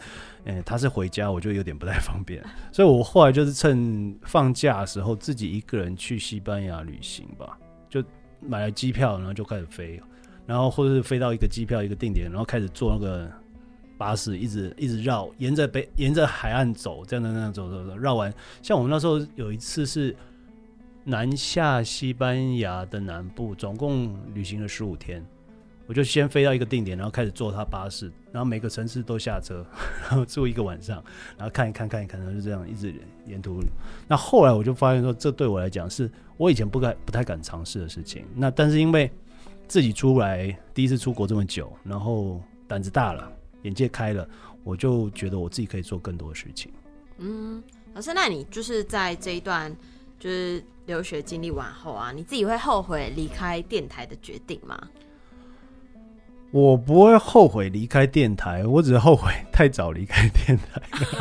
呃，他是回家，我就有点不太方便，所以我后来就是趁放假的时候，自己一个人去西班牙旅行吧，就买了机票，然后就开始飞，然后或者是飞到一个机票一个定点，然后开始坐那个巴士，一直一直绕，沿着北沿着海岸走，这样的那样走走走，绕完。像我们那时候有一次是南下西班牙的南部，总共旅行了十五天。我就先飞到一个定点，然后开始坐他巴士，然后每个城市都下车，然后住一个晚上，然后看一看看一看，然后就这样一直沿途。那后来我就发现说，这对我来讲是我以前不敢不太敢尝试的事情。那但是因为自己出来第一次出国这么久，然后胆子大了，眼界开了，我就觉得我自己可以做更多的事情。
嗯，老师，那你就是在这一段就是留学经历完后啊，你自己会后悔离开电台的决定吗？
我不会后悔离开电台，我只是后悔太早离开电台，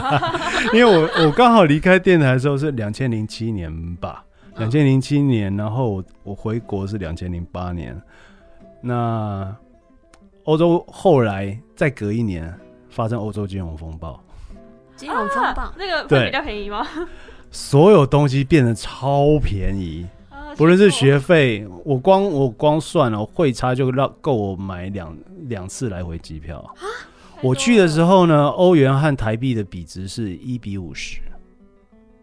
因为我我刚好离开电台的时候是两千零七年吧，两千零七年，然后我我回国是两千零八年，那欧洲后来再隔一年发生欧洲金融风暴，
金融风暴。
啊，那个会比较便宜吗？
所有东西变得超便宜，
啊
不论是学费，我光我光算了汇差就让够我买两两次来回机票。
我
我去的时，候呢，欧元和台币的比值是一比五十。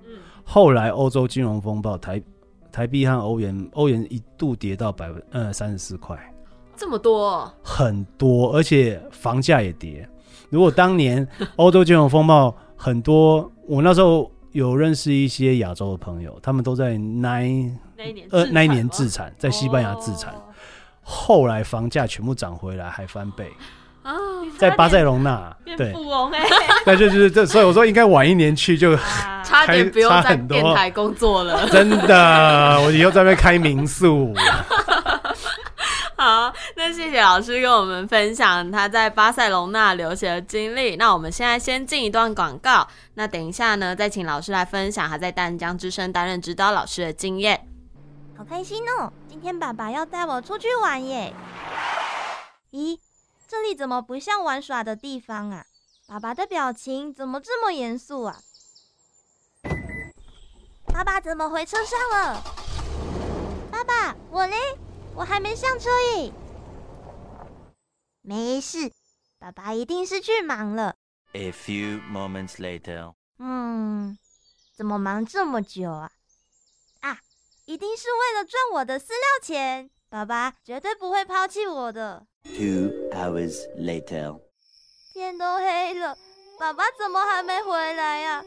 嗯，
后来欧洲金融风暴，台台币和欧元欧元一度跌到百分呃三十四块。
这么多哦，
很多，而且房价也跌。如果当年 欧洲金融风暴，很多我那时候有认识一些亚洲的朋友，他们都在那一
那一年
呃那一年
自
自产，在西班牙自产，
哦
后来房价全部涨回来，还翻倍，
啊，
在巴塞隆纳，
变
对，
富翁哎，
那就就是这，所以我说应该晚一年去就
啊。
差点不用在
差很多。
电台工作了。
真的，我以后在那边开民宿。
好，那谢谢老师跟我们分享他在巴塞隆纳留学的经历。那我们现在先进一段广告，那等一下呢，再请老师来分享他在淡江之声担任指导老师的经验。
好开心哦！今天爸爸要带我出去玩耶。咦，这里怎么不像玩耍的地方啊？爸爸的表情怎么这么严肃啊？爸爸怎么回车上了？爸爸，我嘞？我还没上车耶。没事，爸爸一定是去忙了。
A few moments later.
嗯，怎么忙这么久啊？啊，一定是为了赚我的饲料钱。爸爸绝对不会抛弃我的。
Two hours later.
天都黑了，爸爸怎么还没回来呀、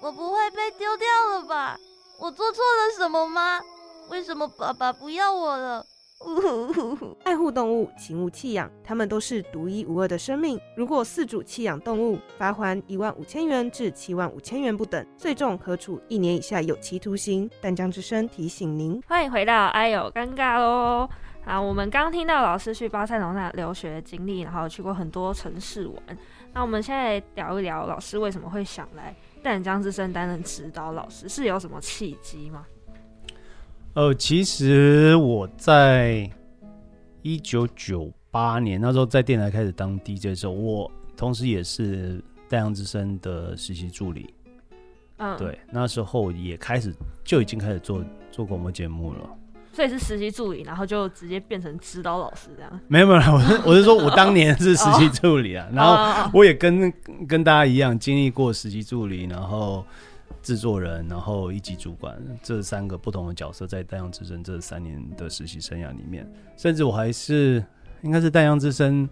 我不会被丢掉了吧？我做错了什么吗？为什么爸爸不要我了？
爱护动物，请勿弃养，它们都是独一无二的生命。如果饲主弃养动物，罚款一万五千元至七万五千元不等，最重可处一年以下有期徒刑。淡江之声提醒您。
欢迎回到哎呦尴尬喽！啊，我们刚听到老师去巴塞罗那留学的经历，然后去过很多城市玩。那我们现在聊一聊老师为什么会想来淡江之声担任指导老师，是有什么契机吗？
呃，其实我在一九九八年那时候在电台开始当 DJ 的时候，我同时也是太阳之声的实习助理。
嗯，，
对，那时候也开始就已经开始做做广播节目了。
所以是实习助理，然后就直接变成指导老师这样。
没有没有，我是我是说我当年是实习助理啊，然后
哦
我也跟跟大家一样经历过实习助理，然后制作人，然后一级主管这三个不同的角色，在太阳之声这三年的实习生涯里面，甚至我还是应该是太阳之声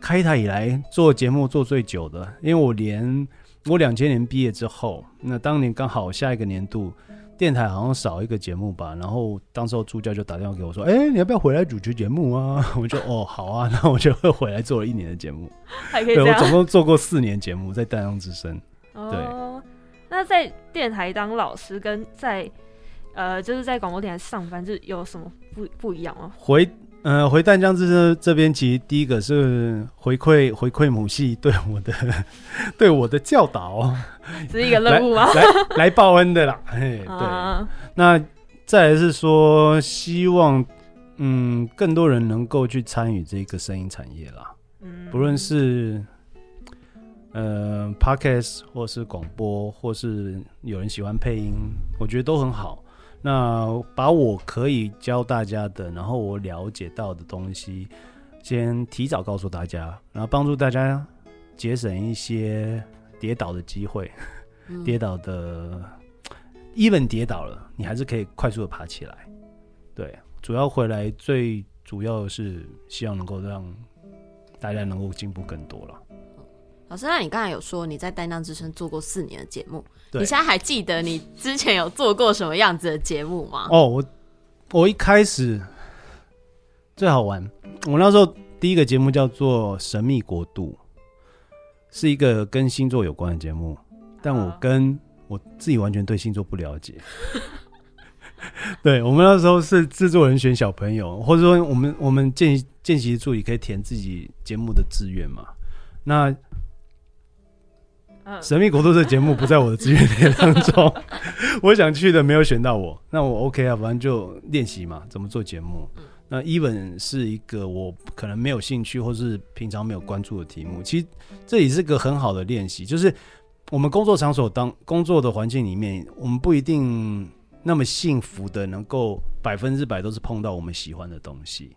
开台以来做节目做最久的，因为我连我两千年毕业之后，那当年刚好下一个年度。电台好像少一个节目吧，然后当时候助教就打电话给我说：“哎、你要不要回来主持节目啊？” 我就哦好啊，那我就会回来做了一年的节目。
还可以
对我总。共做过四年节目，在淡江之声。
哦，那在电台当老师跟在呃就是在广播电台上班，就是有什么不不一样吗？
回呃回淡江之声这边，其实第一个是回馈回馈母系对我的 对我的教导，
只是一个任务吗？
来来报恩的啦。嘿，对。
啊，
那再来是说，希望嗯更多人能够去参与这个声音产业啦。
嗯
不论是呃 podcast 或是广播，或是有人喜欢配音，我觉得都很好。那把我可以教大家的，然后我了解到的东西，先提早告诉大家，然后帮助大家节省一些跌倒的机会，
嗯
跌倒的，even 跌倒了，你还是可以快速的爬起来。对，主要回来最主要的是希望能够让大家能够进步更多了。
老师，那你刚才有说你在担当之声做过四年的节目，你现在还记得你之前有做过什么样子的节目吗？
哦，我我一开始最好玩，我那时候第一个节目叫做《神秘国度》，是一个跟星座有关的节目，但我
啊
跟我自己完全对星座不了解。对我们那时候是制作人选小朋友，或者说我们我们见见习助理可以填自己节目的志愿嘛？那
嗯《
神秘国度》这节目不在我的资源列当中，我想去的没有选到我，那我 OK 啊，反正就练习嘛，怎么做节目。那 even 是一个我可能没有兴趣或是平常没有关注的题目，其实这也是个很好的练习。就是我们工作场所当工作的环境里面，我们不一定那么幸福的能够百分之百都是碰到我们喜欢的东西。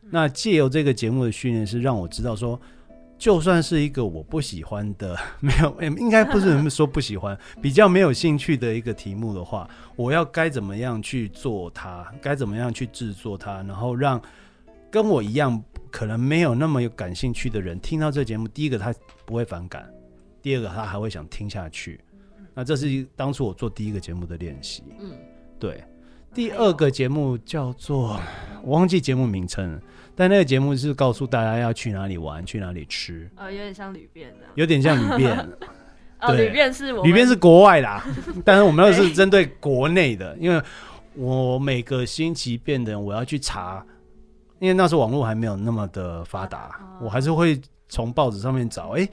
那借由这个节目的训练，是让我知道说，就算是一个我不喜欢的，没有，应该不是说不喜欢，比较没有兴趣的一个题目的话，我要该怎么样去做它，该怎么样去制作它，然后让跟我一样可能没有那么有感兴趣的人，听到这节目，第一个他不会反感，第二个他还会想听下去。那这是当初我做第一个节目的练习。
嗯，
对，第二个节目叫做我忘记节目名称了，但那个节目是告诉大家要去哪里玩，去哪里吃，
呃，有点像旅变这样。
有点像旅店。
哦，
对
旅店是我们
旅变是国外啦，但是我们那是针对国内的，因为我每个星期变的我要去查，因为那时候网络还没有那么的发达，我还是会从报纸上面找，哎、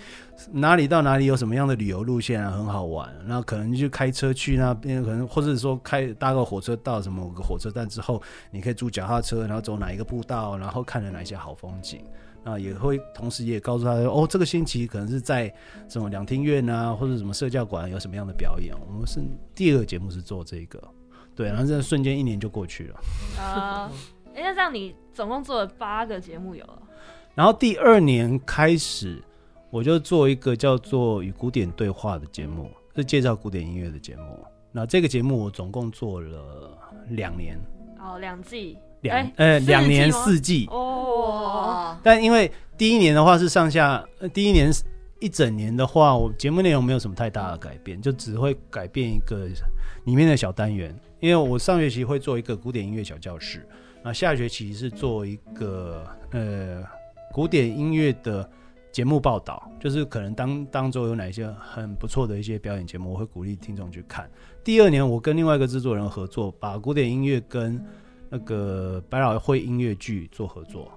哪里到哪里有什么样的旅游路线啊，很好玩，然后可能就开车去那边，可能或者说开搭个火车到什么个火车站之后，你可以租脚踏车，然后走哪一个步道，然后看了哪些好风景。那，也会同时也告诉他哦，这个星期可能是在什么两厅院啊，或者什么社教馆有什么样的表演。我们是第二个节目是做这个，对，然后这瞬间一年就过去了。
啊，哎，那这样你总共做了八个节目有了。
然后第二年开始，我就做一个叫做《与古典对话》的节目，是介绍古典音乐的节目。那这个节目我总共做了两年，
哦，两季，
两
哎
呃两年
四
四季。
哦，
但因为第一年的话是上下，呃第一年一整年的话，我节目内容没有什么太大的改变，就只会改变一个里面的小单元。因为我上学期会做一个古典音乐小教室，那下学期是做一个呃古典音乐的节目报道，就是可能当当周有哪些很不错的一些表演节目，我会鼓励听众去看。第二年我跟另外一个制作人合作，把古典音乐跟那个百老汇音乐剧做合作。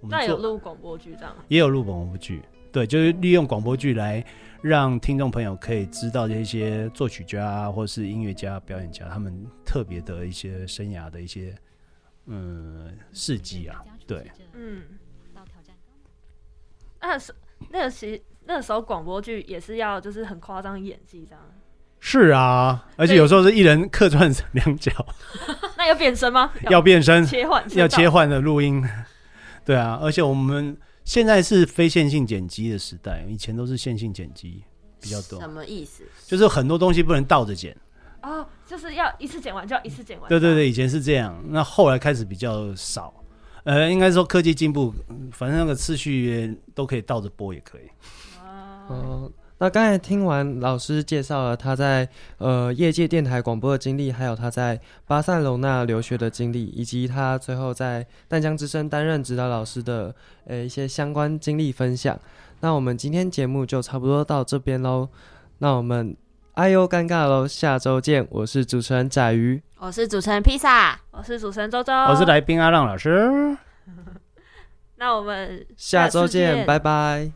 我们做
那有录广播剧这样。
也有录广播剧，对，就是利用广播剧来让听众朋友可以知道这些作曲家啊或是音乐家、表演家他们特别的一些生涯的一些嗯事迹啊，对。
嗯，那是那个时那个时候广播剧也是要就是很夸张演技这样。
是啊，而且有时候是一人客串两角，
那要变身吗？
要变身，
切换
要切
换。
换的录音，对啊，而且我们现在是非线性剪辑的时代，以前都是线性剪辑比较多
什，么意思？
就是很多东西不能倒着剪。
哦，就是要一次剪完就要一次剪完。
对对对，以前是这样，那后来开始比较少。呃，应该说科技进步，反正那个次序都可以倒着播，也可以。
哦，那刚才听完老师介绍了他在呃业界电台广播的经历，还有他在巴塞隆那留学的经历，以及他最后在淡江之声担任指导老师的呃一些相关经历分享。那我们今天节目就差不多到这边喽。那我们哎呦尴尬喽，下周见！我是主持人仔鱼，
我是主持人披萨，
我是主持人周周，
我是来宾阿浪老师。
那我们
下周
次
见，拜拜。